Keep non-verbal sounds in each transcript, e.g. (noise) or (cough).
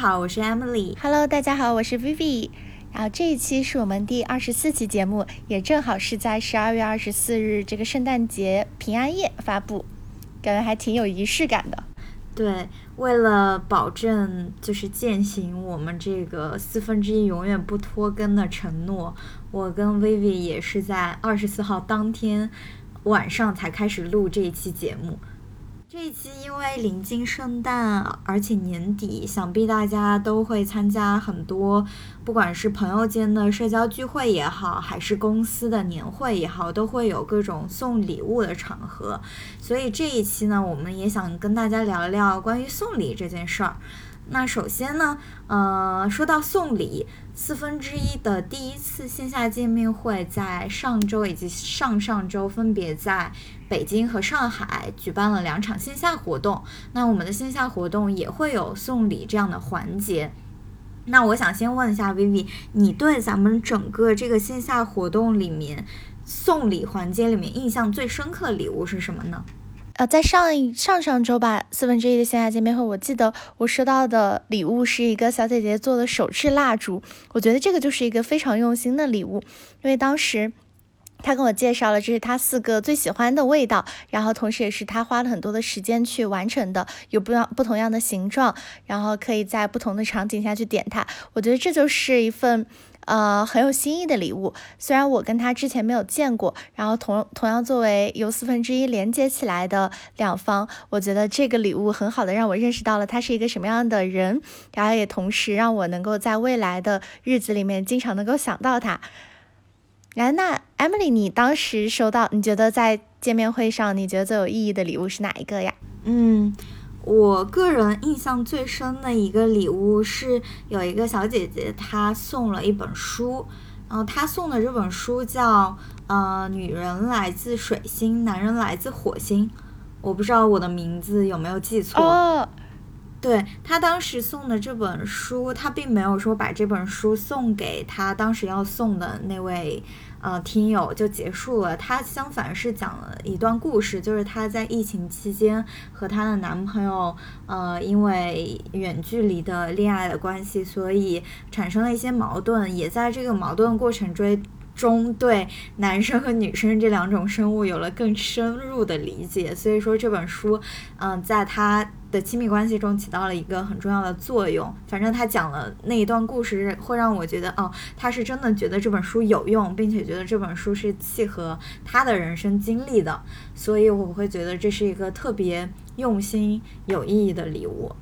好，我是 Emily。Hello，大家好，我是 Vivi。然后这一期是我们第二十四期节目，也正好是在十二月二十四日这个圣诞节平安夜发布，感觉还挺有仪式感的。对，为了保证就是践行我们这个四分之一永远不拖更的承诺，我跟 Vivi 也是在二十四号当天晚上才开始录这一期节目。这一期因为临近圣诞，而且年底，想必大家都会参加很多，不管是朋友间的社交聚会也好，还是公司的年会也好，都会有各种送礼物的场合。所以这一期呢，我们也想跟大家聊聊关于送礼这件事儿。那首先呢，呃，说到送礼，四分之一的第一次线下见面会在上周以及上上周分别在北京和上海举办了两场线下活动。那我们的线下活动也会有送礼这样的环节。那我想先问一下 Vivi，你对咱们整个这个线下活动里面送礼环节里面印象最深刻的礼物是什么呢？呃，在上一上上周吧，四分之一的线下见面会，我记得我收到的礼物是一个小姐姐做的手制蜡烛，我觉得这个就是一个非常用心的礼物，因为当时她跟我介绍了这是她四个最喜欢的味道，然后同时也是她花了很多的时间去完成的，有不样不同样的形状，然后可以在不同的场景下去点它，我觉得这就是一份。呃，很有新意的礼物，虽然我跟他之前没有见过，然后同同样作为由四分之一连接起来的两方，我觉得这个礼物很好的让我认识到了他是一个什么样的人，然后也同时让我能够在未来的日子里面经常能够想到他。然后那 Emily，你当时收到，你觉得在见面会上你觉得最有意义的礼物是哪一个呀？嗯。我个人印象最深的一个礼物是有一个小姐姐，她送了一本书，然后她送的这本书叫呃，女人来自水星，男人来自火星。我不知道我的名字有没有记错。对她当时送的这本书，她并没有说把这本书送给她当时要送的那位。呃，听友就结束了。她相反是讲了一段故事，就是她在疫情期间和她的男朋友，呃，因为远距离的恋爱的关系，所以产生了一些矛盾，也在这个矛盾过程中。中对男生和女生这两种生物有了更深入的理解，所以说这本书，嗯，在他的亲密关系中起到了一个很重要的作用。反正他讲了那一段故事，会让我觉得，哦，他是真的觉得这本书有用，并且觉得这本书是契合他的人生经历的，所以我会觉得这是一个特别用心、有意义的礼物。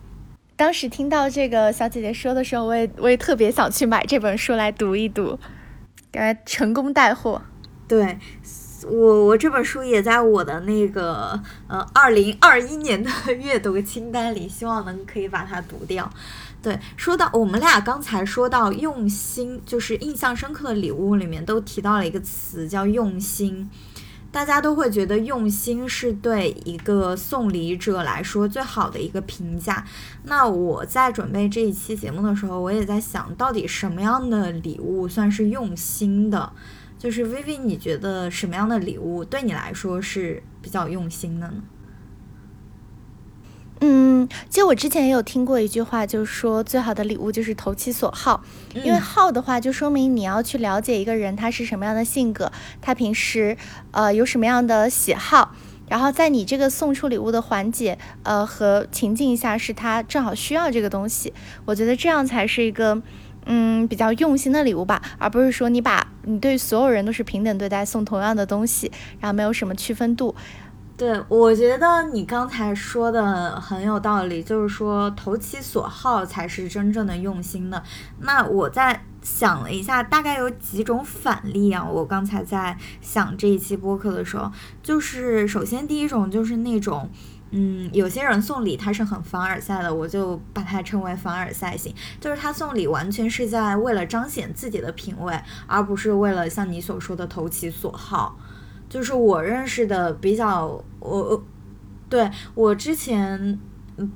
当时听到这个小姐姐说的时候，我也我也特别想去买这本书来读一读。该成功带货，对我我这本书也在我的那个呃二零二一年的阅读清单里，希望能可以把它读掉。对，说到我们俩刚才说到用心，就是印象深刻的礼物里面都提到了一个词叫用心。大家都会觉得用心是对一个送礼者来说最好的一个评价。那我在准备这一期节目的时候，我也在想到底什么样的礼物算是用心的？就是 Vivi，你觉得什么样的礼物对你来说是比较用心的呢？嗯，其实我之前也有听过一句话，就是说最好的礼物就是投其所好，因为好的话就说明你要去了解一个人他是什么样的性格，他平时呃有什么样的喜好，然后在你这个送出礼物的环节呃和情境下是他正好需要这个东西，我觉得这样才是一个嗯比较用心的礼物吧，而不是说你把你对所有人都是平等对待，送同样的东西，然后没有什么区分度。对，我觉得你刚才说的很有道理，就是说投其所好才是真正的用心的。那我在想了一下，大概有几种反例啊？我刚才在想这一期播客的时候，就是首先第一种就是那种，嗯，有些人送礼他是很凡尔赛的，我就把它称为凡尔赛型，就是他送礼完全是在为了彰显自己的品味，而不是为了像你所说的投其所好。就是我认识的比较，我，对我之前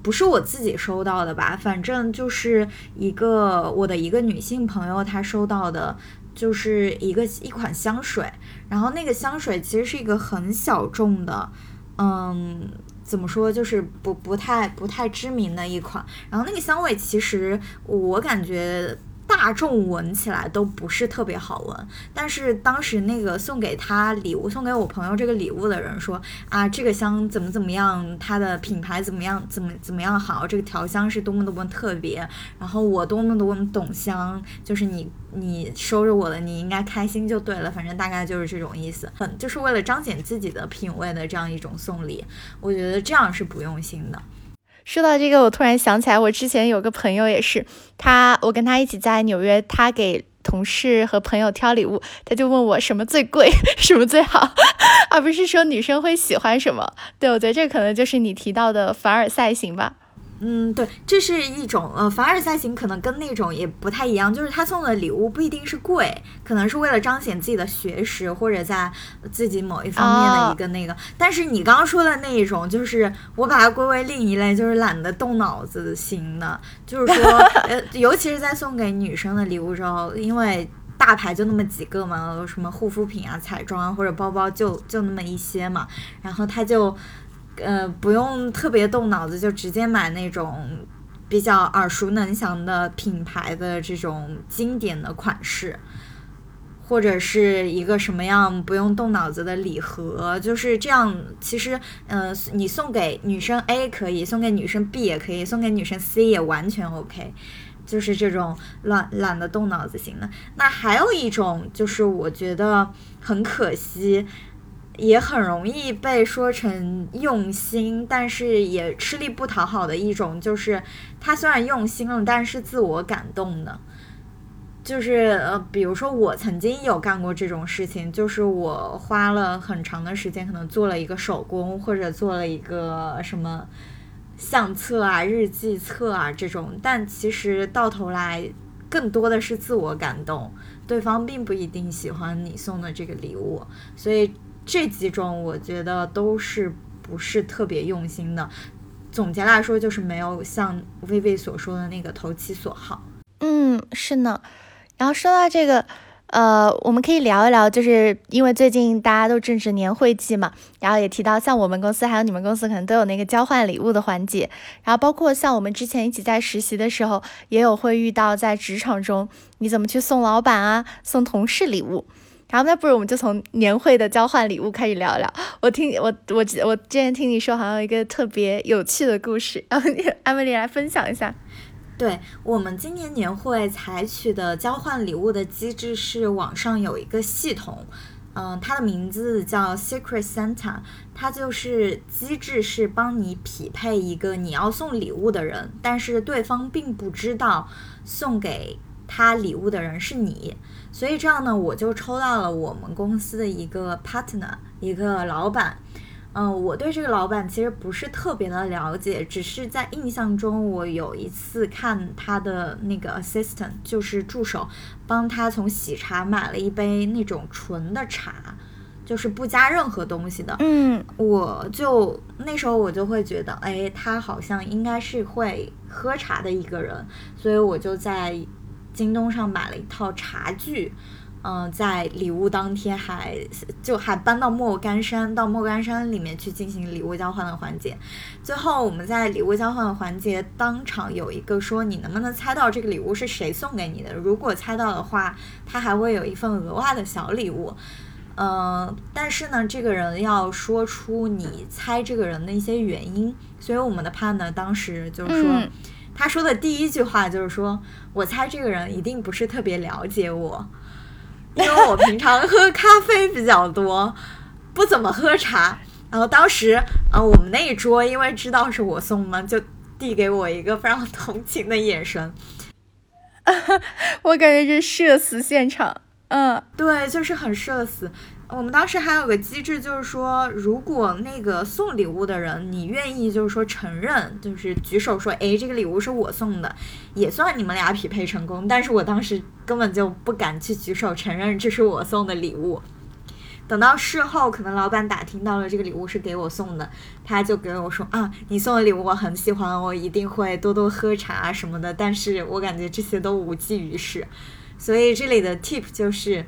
不是我自己收到的吧，反正就是一个我的一个女性朋友她收到的，就是一个一款香水，然后那个香水其实是一个很小众的，嗯。怎么说，就是不不太不太知名的一款。然后那个香味其实我感觉。大众闻起来都不是特别好闻，但是当时那个送给他礼物、送给我朋友这个礼物的人说啊，这个香怎么怎么样，它的品牌怎么样，怎么怎么样好，这个调香是多么多么特别，然后我多么多么懂香，就是你你收着我的，你应该开心就对了，反正大概就是这种意思，很就是为了彰显自己的品味的这样一种送礼，我觉得这样是不用心的。说到这个，我突然想起来，我之前有个朋友也是，他我跟他一起在纽约，他给同事和朋友挑礼物，他就问我什么最贵，(laughs) 什么最好，而不是说女生会喜欢什么。对我觉得这可能就是你提到的凡尔赛型吧。嗯，对，这是一种呃，凡尔赛型可能跟那种也不太一样，就是他送的礼物不一定是贵，可能是为了彰显自己的学识或者在自己某一方面的一个那个。但是你刚刚说的那一种，就是我把它归为另一类，就是懒得动脑子型的，就是说，(laughs) 呃，尤其是在送给女生的礼物时候，因为大牌就那么几个嘛，什么护肤品啊、彩妆啊或者包包就就那么一些嘛，然后他就。呃，不用特别动脑子，就直接买那种比较耳熟能详的品牌的这种经典的款式，或者是一个什么样不用动脑子的礼盒，就是这样。其实，呃，你送给女生 A 可以，送给女生 B 也可以，送给女生 C 也完全 OK，就是这种懒懒得动脑子型的。那还有一种，就是我觉得很可惜。也很容易被说成用心，但是也吃力不讨好的一种，就是他虽然用心了，但是自我感动的。就是呃，比如说我曾经有干过这种事情，就是我花了很长的时间，可能做了一个手工，或者做了一个什么相册啊、日记册啊这种，但其实到头来更多的是自我感动，对方并不一定喜欢你送的这个礼物，所以。这几种我觉得都是不是特别用心的，总结来说就是没有像薇薇所说的那个投其所好。嗯，是呢。然后说到这个，呃，我们可以聊一聊，就是因为最近大家都正值年会季嘛，然后也提到像我们公司还有你们公司可能都有那个交换礼物的环节，然后包括像我们之前一起在实习的时候，也有会遇到在职场中你怎么去送老板啊，送同事礼物。然后那不如我们就从年会的交换礼物开始聊聊。我听我我我之前听你说，好像有一个特别有趣的故事，然后艾米丽来分享一下。对我们今年年会采取的交换礼物的机制是网上有一个系统，嗯，它的名字叫 Secret Santa，它就是机制是帮你匹配一个你要送礼物的人，但是对方并不知道送给他礼物的人是你。所以这样呢，我就抽到了我们公司的一个 partner，一个老板。嗯，我对这个老板其实不是特别的了解，只是在印象中，我有一次看他的那个 assistant，就是助手，帮他从喜茶买了一杯那种纯的茶，就是不加任何东西的。嗯，我就那时候我就会觉得，哎，他好像应该是会喝茶的一个人，所以我就在。京东上买了一套茶具，嗯，在礼物当天还就还搬到莫干山，到莫干山里面去进行礼物交换的环节。最后我们在礼物交换的环节当场有一个说，你能不能猜到这个礼物是谁送给你的？如果猜到的话，他还会有一份额外的小礼物。嗯，但是呢，这个人要说出你猜这个人的一些原因。所以我们的判呢，当时就是说。他说的第一句话就是说：“我猜这个人一定不是特别了解我，因为我平常喝咖啡比较多，不怎么喝茶。”然后当时，啊，我们那一桌因为知道是我送嘛，就递给我一个非常同情的眼神。(laughs) 我感觉这社死现场。嗯，对，就是很社死。我们当时还有个机制，就是说，如果那个送礼物的人，你愿意就是说承认，就是举手说，哎，这个礼物是我送的，也算你们俩匹配成功。但是我当时根本就不敢去举手承认这是我送的礼物。等到事后，可能老板打听到了这个礼物是给我送的，他就给我说啊，你送的礼物我很喜欢，我一定会多多喝茶什么的。但是我感觉这些都无济于事，所以这里的 tip 就是。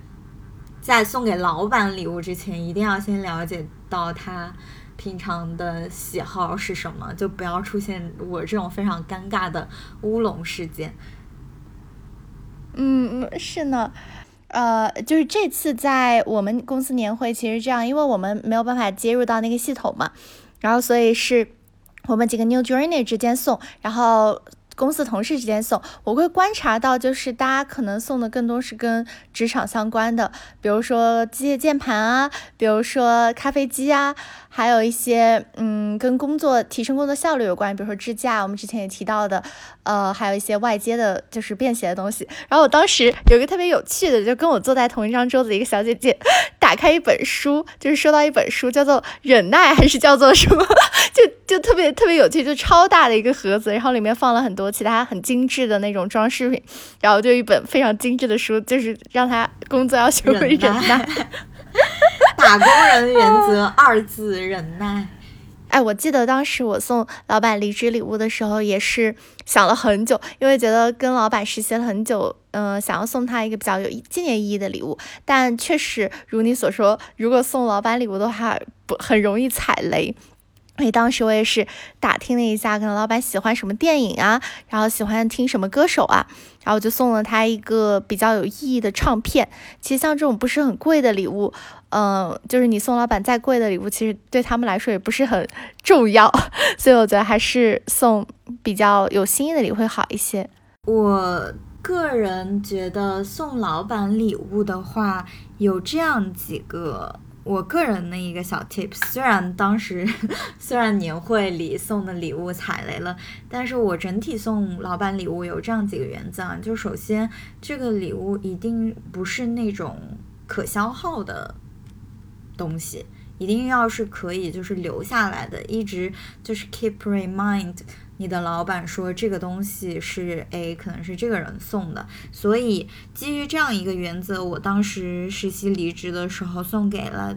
在送给老板礼物之前，一定要先了解到他平常的喜好是什么，就不要出现我这种非常尴尬的乌龙事件。嗯嗯，是呢。呃，就是这次在我们公司年会，其实这样，因为我们没有办法接入到那个系统嘛，然后所以是我们几个 New Journey 之间送，然后。公司同事之间送，我会观察到，就是大家可能送的更多是跟职场相关的，比如说机械键盘啊，比如说咖啡机啊，还有一些嗯跟工作提升工作效率有关，比如说支架，我们之前也提到的，呃，还有一些外接的，就是便携的东西。然后我当时有一个特别有趣的，就跟我坐在同一张桌子的一个小姐姐，打开一本书，就是收到一本书，叫做《忍耐》还是叫做什么？(laughs) 就就特别特别有趣，就超大的一个盒子，然后里面放了很多其他很精致的那种装饰品，然后就一本非常精致的书，就是让他工作要学会忍耐。(laughs) 打工人原则二字忍耐。哎，我记得当时我送老板离职礼物的时候，也是想了很久，因为觉得跟老板实习了很久，嗯，想要送他一个比较有纪念意义的礼物。但确实如你所说，如果送老板礼物的话，不很容易踩雷。所以当时我也是打听了一下，可能老板喜欢什么电影啊，然后喜欢听什么歌手啊，然后我就送了他一个比较有意义的唱片。其实像这种不是很贵的礼物，嗯，就是你送老板再贵的礼物，其实对他们来说也不是很重要。(laughs) 所以我觉得还是送比较有心意的礼会好一些。我个人觉得送老板礼物的话，有这样几个。我个人的一个小 tips，虽然当时虽然年会里送的礼物踩雷了，但是我整体送老板礼物有这样几个原则啊，就首先这个礼物一定不是那种可消耗的东西，一定要是可以就是留下来的，一直就是 keep remind。你的老板说这个东西是 A，可能是这个人送的，所以基于这样一个原则，我当时实习离职的时候送给了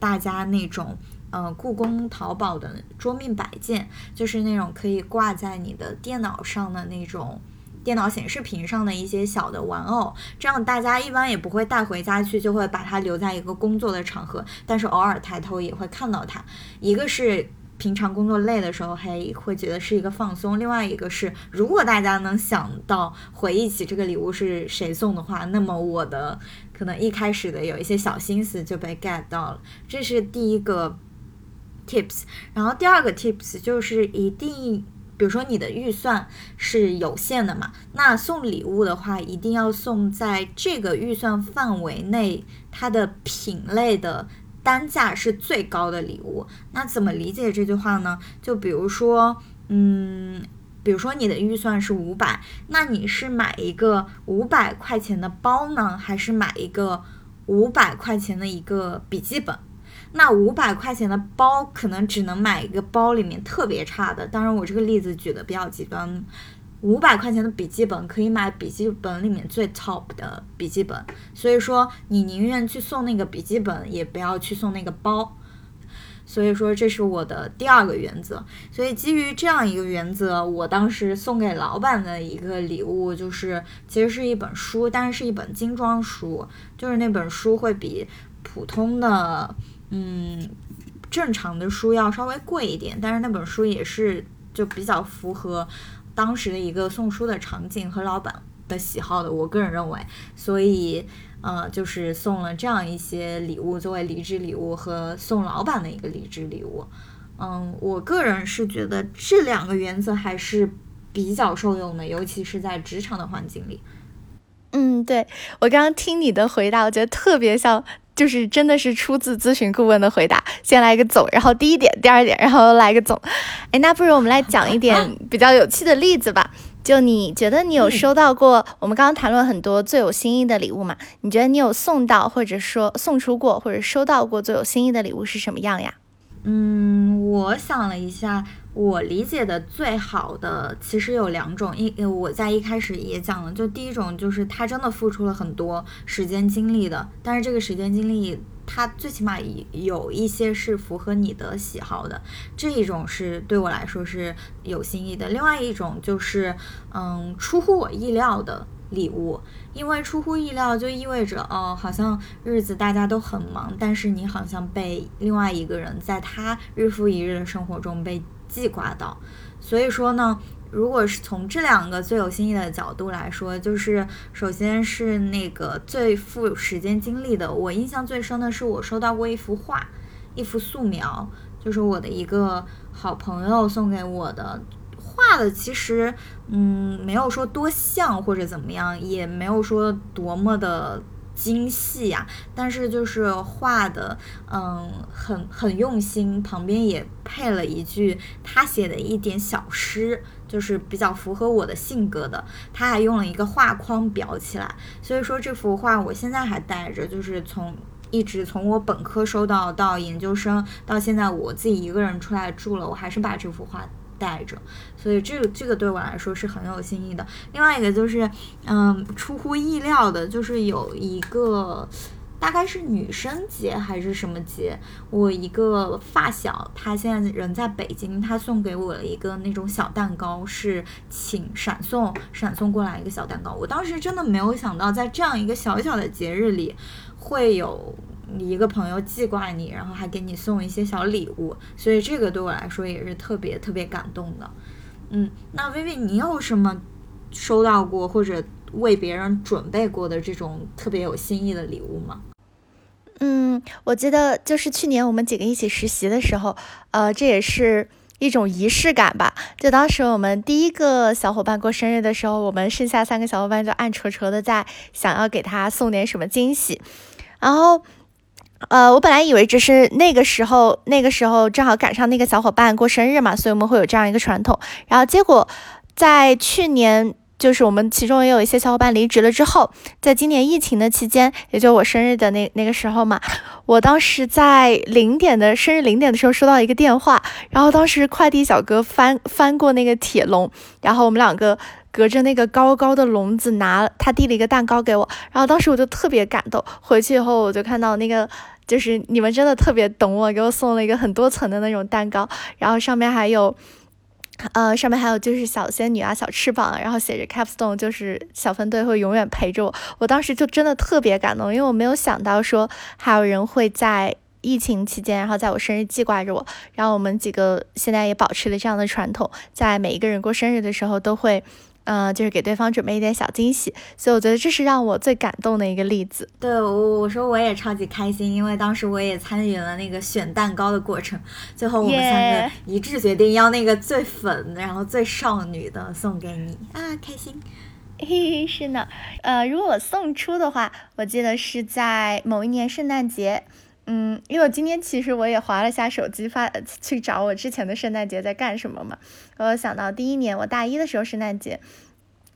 大家那种呃故宫淘宝的桌面摆件，就是那种可以挂在你的电脑上的那种电脑显示屏上的一些小的玩偶，这样大家一般也不会带回家去，就会把它留在一个工作的场合，但是偶尔抬头也会看到它。一个是。平常工作累的时候，还会觉得是一个放松。另外一个是，如果大家能想到回忆起这个礼物是谁送的话，那么我的可能一开始的有一些小心思就被 get 到了。这是第一个 tips。然后第二个 tips 就是一定，比如说你的预算是有限的嘛，那送礼物的话，一定要送在这个预算范围内，它的品类的。单价是最高的礼物，那怎么理解这句话呢？就比如说，嗯，比如说你的预算是五百，那你是买一个五百块钱的包呢，还是买一个五百块钱的一个笔记本？那五百块钱的包可能只能买一个包里面特别差的，当然我这个例子举的比较极端。五百块钱的笔记本可以买笔记本里面最 top 的笔记本，所以说你宁愿去送那个笔记本，也不要去送那个包。所以说这是我的第二个原则。所以基于这样一个原则，我当时送给老板的一个礼物就是，其实是一本书，但是是一本精装书，就是那本书会比普通的嗯正常的书要稍微贵一点，但是那本书也是就比较符合。当时的一个送书的场景和老板的喜好的，我个人认为，所以呃，就是送了这样一些礼物作为离职礼物和送老板的一个离职礼物。嗯，我个人是觉得这两个原则还是比较受用的，尤其是在职场的环境里。嗯，对我刚刚听你的回答，我觉得特别像。就是真的是出自咨询顾问的回答，先来一个总，然后第一点，第二点，然后来个总。哎，那不如我们来讲一点 (laughs) 比较有趣的例子吧。就你觉得你有收到过？我们刚刚谈论很多最有心意的礼物嘛？你觉得你有送到，或者说送出过，或者收到过最有心意的礼物是什么样呀？嗯，我想了一下。我理解的最好的其实有两种，一我在一开始也讲了，就第一种就是他真的付出了很多时间精力的，但是这个时间精力他最起码有一些是符合你的喜好的，这一种是对我来说是有心意的。另外一种就是，嗯，出乎我意料的礼物，因为出乎意料就意味着，哦，好像日子大家都很忙，但是你好像被另外一个人在他日复一日的生活中被记挂到。所以说呢，如果是从这两个最有新意的角度来说，就是首先是那个最富时间精力的，我印象最深的是我收到过一幅画，一幅素描，就是我的一个好朋友送给我的。画的其实，嗯，没有说多像或者怎么样，也没有说多么的精细呀。但是就是画的，嗯，很很用心。旁边也配了一句他写的一点小诗，就是比较符合我的性格的。他还用了一个画框裱起来，所以说这幅画我现在还带着，就是从一直从我本科收到到研究生，到现在我自己一个人出来住了，我还是把这幅画。带着，所以这个这个对我来说是很有新意的。另外一个就是，嗯，出乎意料的，就是有一个大概是女生节还是什么节，我一个发小，她现在人在北京，她送给我了一个那种小蛋糕，是请闪送闪送过来一个小蛋糕。我当时真的没有想到，在这样一个小小的节日里，会有。你一个朋友记挂你，然后还给你送一些小礼物，所以这个对我来说也是特别特别感动的。嗯，那薇薇，你有什么收到过或者为别人准备过的这种特别有新意的礼物吗？嗯，我记得就是去年我们几个一起实习的时候，呃，这也是一种仪式感吧。就当时我们第一个小伙伴过生日的时候，我们剩下三个小伙伴就暗戳戳的在想要给他送点什么惊喜，然后。呃，我本来以为只是那个时候，那个时候正好赶上那个小伙伴过生日嘛，所以我们会有这样一个传统。然后结果在去年，就是我们其中也有一些小伙伴离职了之后，在今年疫情的期间，也就我生日的那那个时候嘛，我当时在零点的生日零点的时候收到一个电话，然后当时快递小哥翻翻过那个铁笼，然后我们两个。隔着那个高高的笼子，拿他递了一个蛋糕给我，然后当时我就特别感动。回去以后，我就看到那个，就是你们真的特别懂我，给我送了一个很多层的那种蛋糕，然后上面还有，呃，上面还有就是小仙女啊，小翅膀，然后写着 Capstone，就是小分队会永远陪着我。我当时就真的特别感动，因为我没有想到说还有人会在。疫情期间，然后在我生日记挂着我，然后我们几个现在也保持了这样的传统，在每一个人过生日的时候都会，呃，就是给对方准备一点小惊喜，所以我觉得这是让我最感动的一个例子。对我，我说我也超级开心，因为当时我也参与了那个选蛋糕的过程，最后我们三个一致决定要那个最粉，然后最少女的送给你啊，开心。嘿嘿，是呢，呃，如果我送出的话，我记得是在某一年圣诞节。嗯，因为我今天其实我也划了下手机，发 (laughs) 去找我之前的圣诞节在干什么嘛。我想到第一年我大一的时候圣诞节，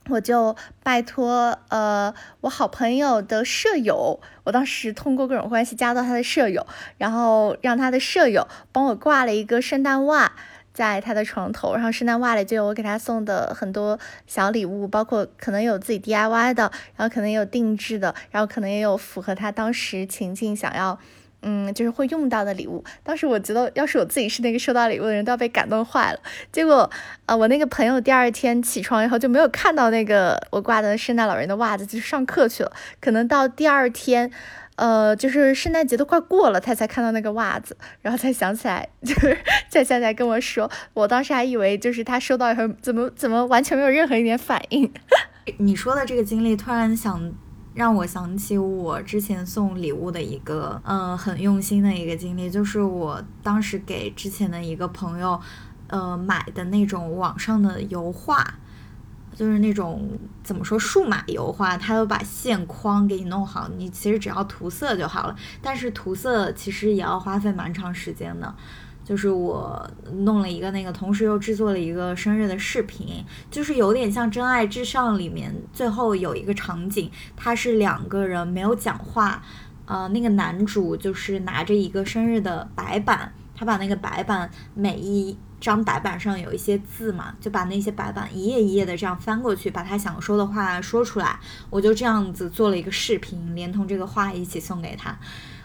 我就拜托呃我好朋友的舍友，我当时通过各种关系加到他的舍友，然后让他的舍友帮我挂了一个圣诞袜在他的床头，然后圣诞袜里就有我给他送的很多小礼物，包括可能有自己 DIY 的，然后可能也有定制的，然后可能也有符合他当时情境想要。嗯，就是会用到的礼物。当时我觉得，要是我自己是那个收到礼物的人，都要被感动坏了。结果，呃，我那个朋友第二天起床以后就没有看到那个我挂的圣诞老人的袜子，就上课去了。可能到第二天，呃，就是圣诞节都快过了，他才看到那个袜子，然后才想起来，(laughs) 就是才想起来跟我说。我当时还以为就是他收到以后怎么怎么完全没有任何一点反应。(laughs) 你说的这个经历，突然想。让我想起我之前送礼物的一个，嗯，很用心的一个经历，就是我当时给之前的一个朋友，呃，买的那种网上的油画，就是那种怎么说数码油画，他都把线框给你弄好，你其实只要涂色就好了，但是涂色其实也要花费蛮长时间的。就是我弄了一个那个，同时又制作了一个生日的视频，就是有点像《真爱至上》里面最后有一个场景，他是两个人没有讲话，呃，那个男主就是拿着一个生日的白板，他把那个白板每一张白板上有一些字嘛，就把那些白板一页一页的这样翻过去，把他想说的话说出来，我就这样子做了一个视频，连同这个画一起送给他。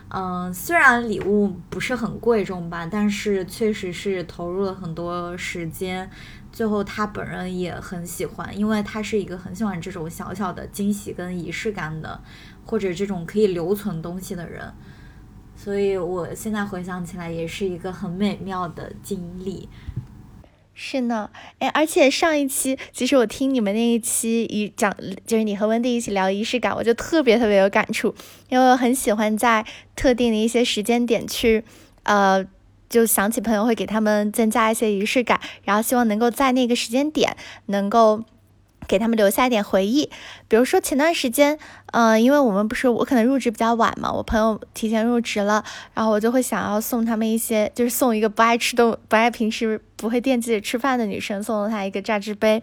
嗯，虽然礼物不是很贵重吧，但是确实是投入了很多时间，最后他本人也很喜欢，因为他是一个很喜欢这种小小的惊喜跟仪式感的，或者这种可以留存东西的人。所以我现在回想起来，也是一个很美妙的经历。是呢，哎，而且上一期其实我听你们那一期一讲，就是你和温蒂一起聊仪式感，我就特别特别有感触，因为我很喜欢在特定的一些时间点去，呃，就想起朋友会给他们增加一些仪式感，然后希望能够在那个时间点能够。给他们留下一点回忆，比如说前段时间，嗯，因为我们不是我可能入职比较晚嘛，我朋友提前入职了，然后我就会想要送他们一些，就是送一个不爱吃东不爱平时不会惦记着吃饭的女生，送了她一个榨汁杯，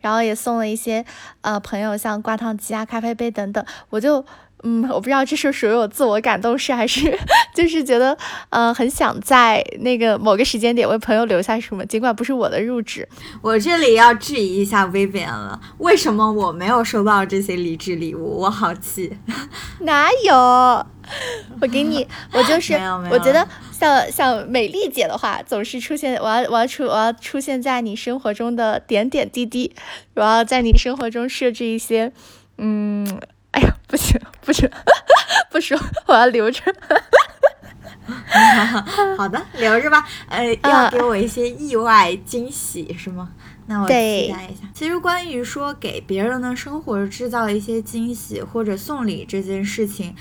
然后也送了一些呃朋友像挂烫机啊、咖啡杯等等，我就。嗯，我不知道这是属于我自我感动式，还是 (laughs) 就是觉得，呃，很想在那个某个时间点为朋友留下什么，尽管不是我的入职。我这里要质疑一下 Vivian 了，为什么我没有收到这些离职礼物？我好气。(laughs) 哪有？我给你，我就 (laughs) 是，我觉得像像美丽姐的话，总是出现，我要我要出我要出现在你生活中的点点滴滴，我要在你生活中设置一些，嗯。哎呀，不行，不行，(laughs) 不说，我要留着。(laughs) 好的，留着吧。呃，要给我一些意外惊喜是吗？那我期待一下。其实关于说给别人的生活制造一些惊喜或者送礼这件事情，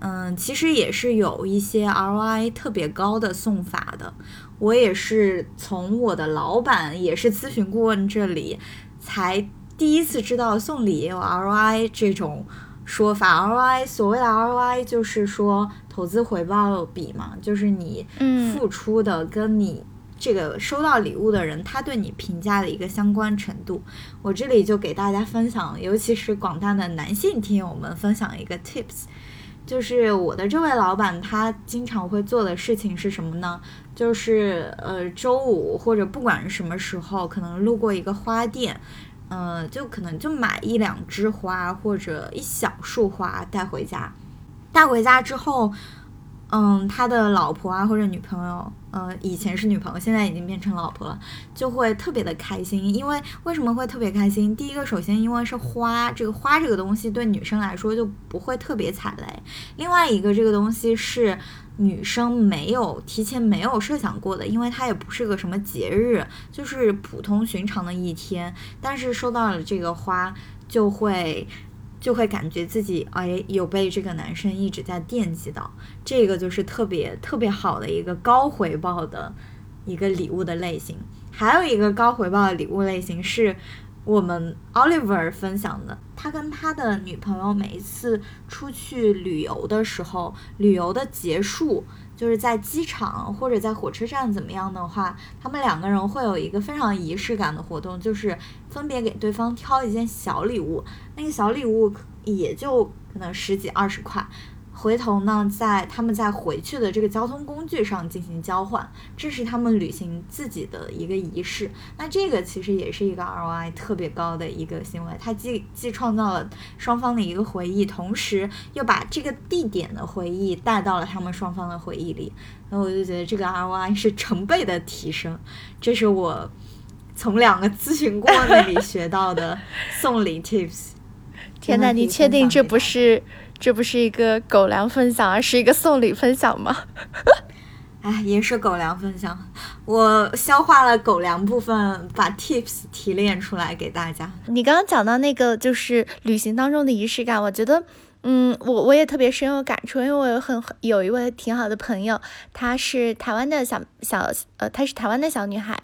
嗯，其实也是有一些 ROI 特别高的送法的。我也是从我的老板，也是咨询顾问这里，才第一次知道送礼也有 ROI 这种。说法 ROI，所谓的 ROI 就是说投资回报比嘛，就是你付出的跟你这个收到礼物的人他对你评价的一个相关程度。我这里就给大家分享，尤其是广大的男性听友们分享一个 tips，就是我的这位老板他经常会做的事情是什么呢？就是呃周五或者不管什么时候，可能路过一个花店。嗯，就可能就买一两枝花或者一小束花带回家，带回家之后，嗯，他的老婆啊或者女朋友，呃，以前是女朋友，现在已经变成老婆了，就会特别的开心。因为为什么会特别开心？第一个，首先因为是花，这个花这个东西对女生来说就不会特别踩雷。另外一个，这个东西是。女生没有提前没有设想过的，因为它也不是个什么节日，就是普通寻常的一天。但是收到了这个花，就会就会感觉自己哎有被这个男生一直在惦记到，这个就是特别特别好的一个高回报的一个礼物的类型。还有一个高回报的礼物类型是。我们 Oliver 分享的，他跟他的女朋友每一次出去旅游的时候，旅游的结束就是在机场或者在火车站怎么样的话，他们两个人会有一个非常仪式感的活动，就是分别给对方挑一件小礼物，那个小礼物也就可能十几二十块。回头呢，在他们在回去的这个交通工具上进行交换，这是他们履行自己的一个仪式。那这个其实也是一个 ROI 特别高的一个行为，它既既创造了双方的一个回忆，同时又把这个地点的回忆带到了他们双方的回忆里。那我就觉得这个 ROI 是成倍的提升。这是我从两个咨询顾问那里学到的送礼 tips。天呐，你确定这不是？这不是一个狗粮分享，而是一个送礼分享吗？(laughs) 哎，也是狗粮分享。我消化了狗粮部分，把 tips 提炼出来给大家。你刚刚讲到那个就是旅行当中的仪式感，我觉得，嗯，我我也特别深有感触，因为我有很有一位挺好的朋友，她是台湾的小小呃，她是台湾的小女孩。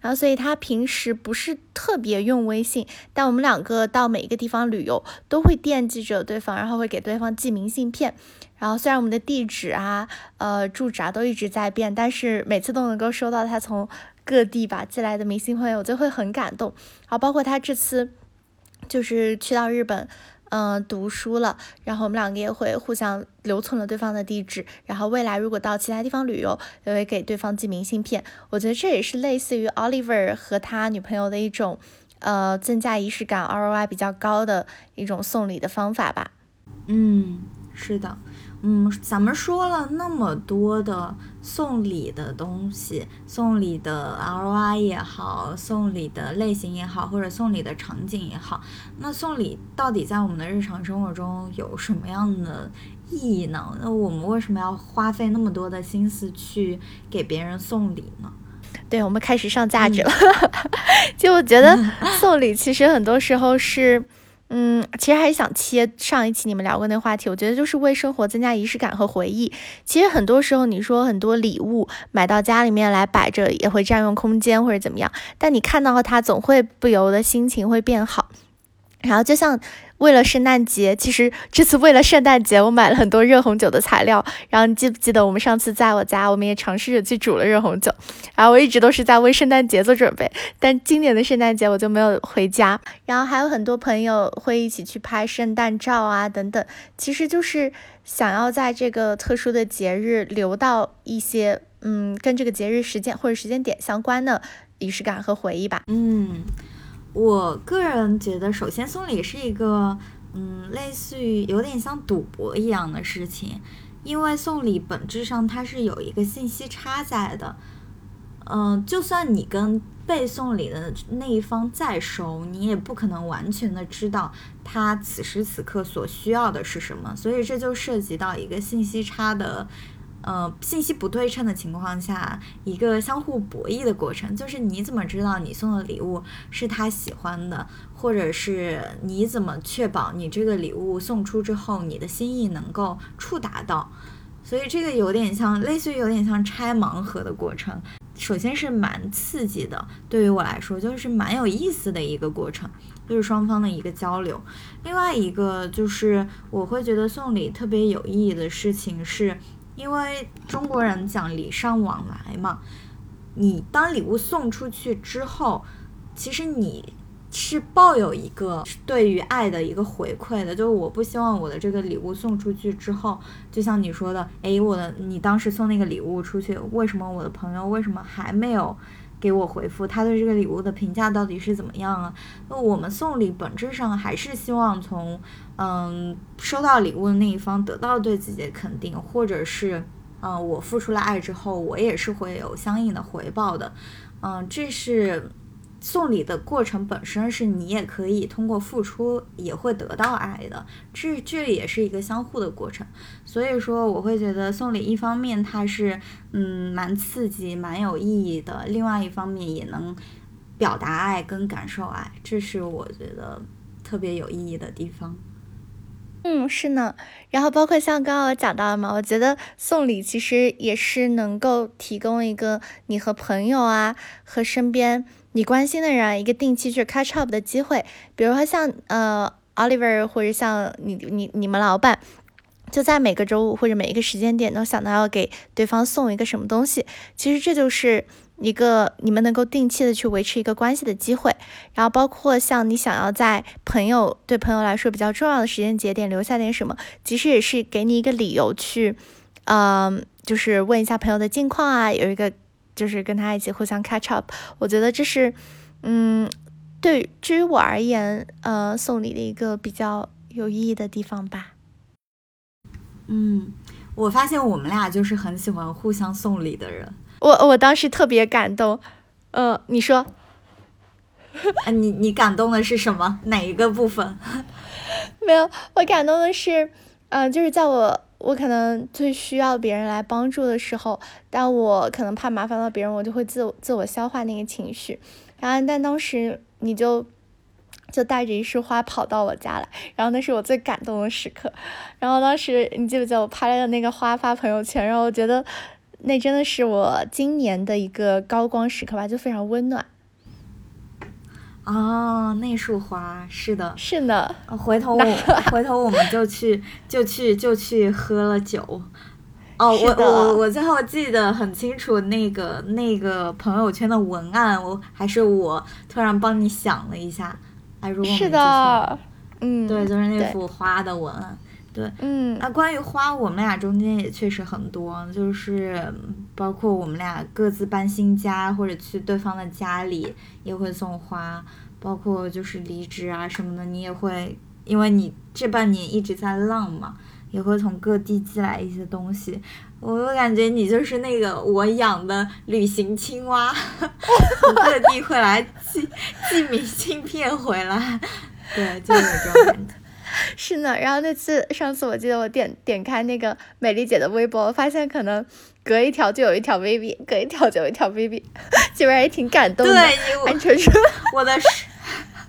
然后，所以他平时不是特别用微信，但我们两个到每一个地方旅游都会惦记着对方，然后会给对方寄明信片。然后虽然我们的地址啊、呃住址啊都一直在变，但是每次都能够收到他从各地吧寄来的明信片，我就会很感动。然后包括他这次就是去到日本。嗯，读书了，然后我们两个也会互相留存了对方的地址，然后未来如果到其他地方旅游，也会给对方寄明信片。我觉得这也是类似于 Oliver 和他女朋友的一种，呃，增加仪式感、ROI 比较高的一种送礼的方法吧。嗯，是的，嗯，咱们说了那么多的送礼的东西，送礼的 ROI 也好，送礼的类型也好，或者送礼的场景也好，那送礼到底在我们的日常生活中有什么样的意义呢？那我们为什么要花费那么多的心思去给别人送礼呢？对，我们开始上价值了。(laughs) 就我觉得 (laughs) 送礼其实很多时候是。嗯，其实还想切上一期你们聊过那话题，我觉得就是为生活增加仪式感和回忆。其实很多时候你说很多礼物买到家里面来摆着也会占用空间或者怎么样，但你看到它总会不由得心情会变好。然后就像。为了圣诞节，其实这次为了圣诞节，我买了很多热红酒的材料。然后你记不记得我们上次在我家，我们也尝试着去煮了热红酒。然后我一直都是在为圣诞节做准备，但今年的圣诞节我就没有回家。然后还有很多朋友会一起去拍圣诞照啊，等等，其实就是想要在这个特殊的节日留到一些嗯跟这个节日时间或者时间点相关的仪式感和回忆吧。嗯。我个人觉得，首先送礼是一个，嗯，类似于有点像赌博一样的事情，因为送礼本质上它是有一个信息差在的，嗯，就算你跟被送礼的那一方再熟，你也不可能完全的知道他此时此刻所需要的是什么，所以这就涉及到一个信息差的。呃，信息不对称的情况下，一个相互博弈的过程，就是你怎么知道你送的礼物是他喜欢的，或者是你怎么确保你这个礼物送出之后，你的心意能够触达到？所以这个有点像，类似于有点像拆盲盒的过程。首先是蛮刺激的，对于我来说就是蛮有意思的一个过程，就是双方的一个交流。另外一个就是我会觉得送礼特别有意义的事情是。因为中国人讲礼尚往来嘛，你当礼物送出去之后，其实你是抱有一个对于爱的一个回馈的，就是我不希望我的这个礼物送出去之后，就像你说的，哎，我的你当时送那个礼物出去，为什么我的朋友为什么还没有？给我回复，他对这个礼物的评价到底是怎么样啊？那我们送礼本质上还是希望从，嗯，收到礼物的那一方得到对自己的肯定，或者是，嗯，我付出了爱之后，我也是会有相应的回报的，嗯，这是。送礼的过程本身是你也可以通过付出也会得到爱的，这这也是一个相互的过程。所以说，我会觉得送礼一方面它是嗯蛮刺激、蛮有意义的，另外一方面也能表达爱跟感受爱，这是我觉得特别有意义的地方。嗯，是呢。然后包括像刚刚我讲到的嘛，我觉得送礼其实也是能够提供一个你和朋友啊和身边。你关心的人一个定期去 catch up 的机会，比如说像呃 Oliver 或者像你你你们老板，就在每个周五或者每一个时间点都想到要给对方送一个什么东西，其实这就是一个你们能够定期的去维持一个关系的机会。然后包括像你想要在朋友对朋友来说比较重要的时间节点留下点什么，其实也是给你一个理由去，嗯，就是问一下朋友的近况啊，有一个。就是跟他一起互相 catch up，我觉得这是，嗯，对，至于我而言，呃，送礼的一个比较有意义的地方吧。嗯，我发现我们俩就是很喜欢互相送礼的人。我我当时特别感动，呃，你说，啊，你你感动的是什么？哪一个部分？(laughs) 没有，我感动的是，嗯，就是在我。我可能最需要别人来帮助的时候，但我可能怕麻烦到别人，我就会自我自我消化那个情绪。然后，但当时你就就带着一束花跑到我家来，然后那是我最感动的时刻。然后当时你记不记得我拍了那个花发朋友圈？然后我觉得那真的是我今年的一个高光时刻吧，就非常温暖。哦，那束花是的，是的。回头我回头我们就去就去就去喝了酒。哦，我我我最后记得很清楚，那个那个朋友圈的文案，我还是我突然帮你想了一下。哎，如果是的，嗯，对，就是那幅花的文案。对，嗯，那关于花，我们俩中间也确实很多，就是包括我们俩各自搬新家或者去对方的家里也会送花，包括就是离职啊什么的，你也会，因为你这半年一直在浪嘛，也会从各地寄来一些东西。我感觉你就是那个我养的旅行青蛙，从各地会来寄寄明信片回来，(laughs) 对，就有这种感觉。(laughs) 是呢，然后那次上次我记得我点点开那个美丽姐的微博，发现可能隔一条就有一条 baby，隔一条就有一条 baby，这边也挺感动的。对，安纯说 (laughs) 我的社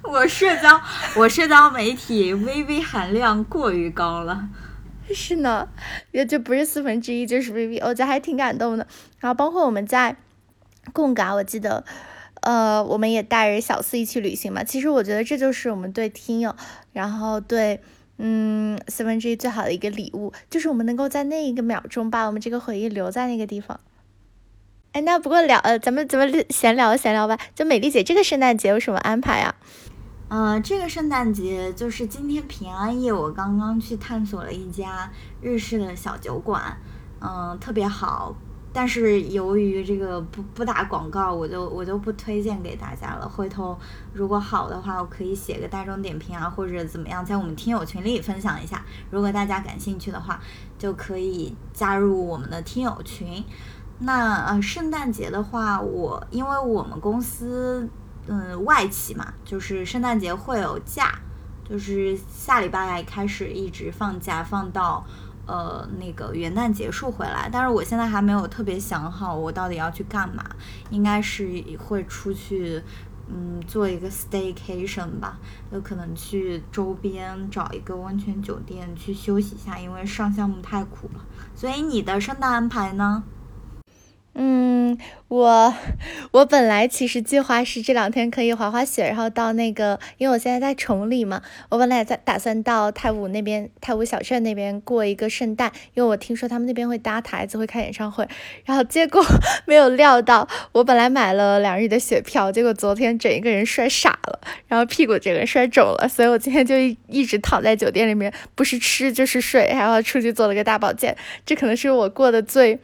我社交我社交媒体 VV 含量过于高了。(laughs) 是呢，也就不是四分之一就是 VV，我觉得还挺感动的。然后包括我们在贡嘎，我记得。呃，我们也带着小四一起旅行嘛。其实我觉得这就是我们对听友，然后对嗯四分之一最好的一个礼物，就是我们能够在那一个秒钟把我们这个回忆留在那个地方。哎，那不过聊呃，咱们咱们闲聊闲聊吧。就美丽姐这个圣诞节有什么安排啊？呃，这个圣诞节就是今天平安夜，我刚刚去探索了一家日式的小酒馆，嗯，特别好。但是由于这个不不打广告，我就我就不推荐给大家了。回头如果好的话，我可以写个大众点评啊，或者怎么样，在我们听友群里分享一下。如果大家感兴趣的话，就可以加入我们的听友群。那呃，圣诞节的话，我因为我们公司嗯外企嘛，就是圣诞节会有假，就是下礼拜开始一直放假，放到。呃，那个元旦结束回来，但是我现在还没有特别想好我到底要去干嘛，应该是会出去，嗯，做一个 staycation 吧，有可能去周边找一个温泉酒店去休息一下，因为上项目太苦了。所以你的圣诞安排呢？嗯，我我本来其实计划是这两天可以滑滑雪，然后到那个，因为我现在在崇礼嘛，我本来也在打算到太武那边，太武小镇那边过一个圣诞，因为我听说他们那边会搭台子，会开演唱会，然后结果 (laughs) 没有料到，我本来买了两日的雪票，结果昨天整一个人摔傻了，然后屁股整个摔肿了，所以我今天就一一直躺在酒店里面，不是吃就是睡，然后出去做了个大保健，这可能是我过的最。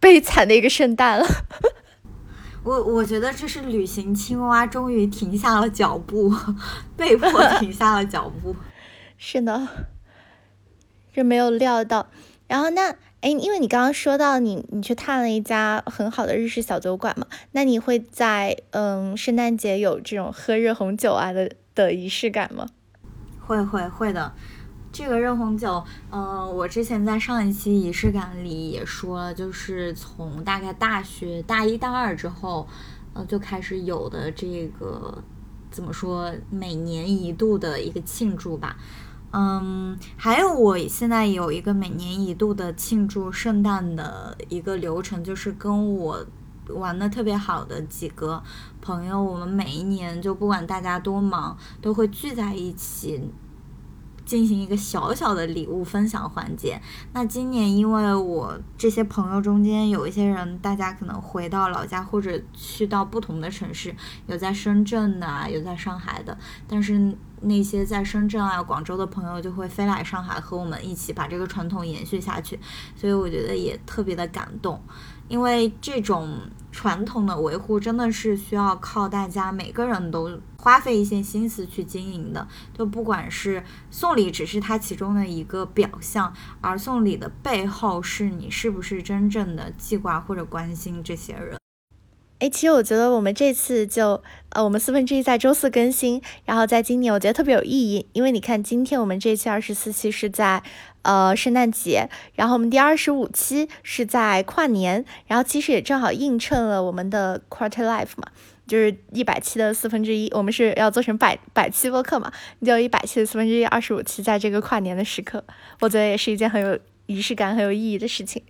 悲惨的一个圣诞了，(laughs) 我我觉得这是旅行青蛙终于停下了脚步，(laughs) 被迫停下了脚步。(laughs) 是的，这没有料到。然后那哎，因为你刚刚说到你你去探了一家很好的日式小酒馆嘛，那你会在嗯圣诞节有这种喝热红酒啊的的仪式感吗？会会会的。这个热红酒，嗯，我之前在上一期仪式感里也说了，就是从大概大学大一大二之后，呃，就开始有的这个怎么说，每年一度的一个庆祝吧。嗯，还有我现在有一个每年一度的庆祝圣诞的一个流程，就是跟我玩的特别好的几个朋友，我们每一年就不管大家多忙，都会聚在一起。进行一个小小的礼物分享环节。那今年因为我这些朋友中间有一些人，大家可能回到老家或者去到不同的城市，有在深圳的，有在上海的。但是那些在深圳啊、广州的朋友就会飞来上海和我们一起把这个传统延续下去，所以我觉得也特别的感动。因为这种传统的维护真的是需要靠大家每个人都花费一些心思去经营的。就不管是送礼，只是它其中的一个表象，而送礼的背后是你是不是真正的记挂或者关心这些人。哎，其实我觉得我们这次就呃，我们四分之一在周四更新，然后在今年我觉得特别有意义，因为你看今天我们这期二十四期是在。呃，圣诞节，然后我们第二十五期是在跨年，然后其实也正好映衬了我们的 quarter life 嘛，就是一百期的四分之一，我们是要做成百百期播客嘛，就一百期的四分之一，二十五期在这个跨年的时刻，我觉得也是一件很有仪式感、很有意义的事情。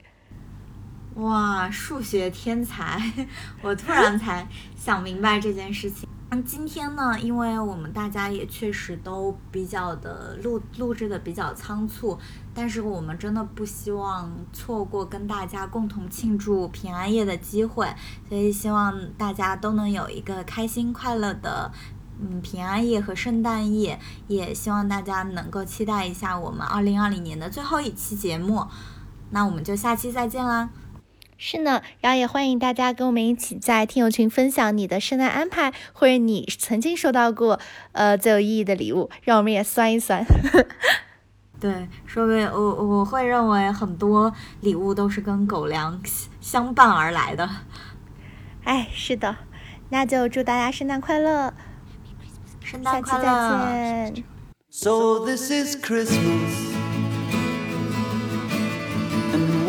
哇，数学天才，(laughs) 我突然才想明白这件事情。那今天呢，因为我们大家也确实都比较的录录制的比较仓促，但是我们真的不希望错过跟大家共同庆祝平安夜的机会，所以希望大家都能有一个开心快乐的嗯平安夜和圣诞夜，也希望大家能够期待一下我们二零二零年的最后一期节目，那我们就下期再见啦。是呢，然后也欢迎大家跟我们一起在听友群分享你的圣诞安排，或者你曾经收到过呃最有意义的礼物，让我们也酸一酸。(laughs) 对，说明我我会认为很多礼物都是跟狗粮相伴而来的。哎，是的，那就祝大家圣诞快乐，圣诞快乐，下期再见。So this is Christmas,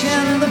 watching the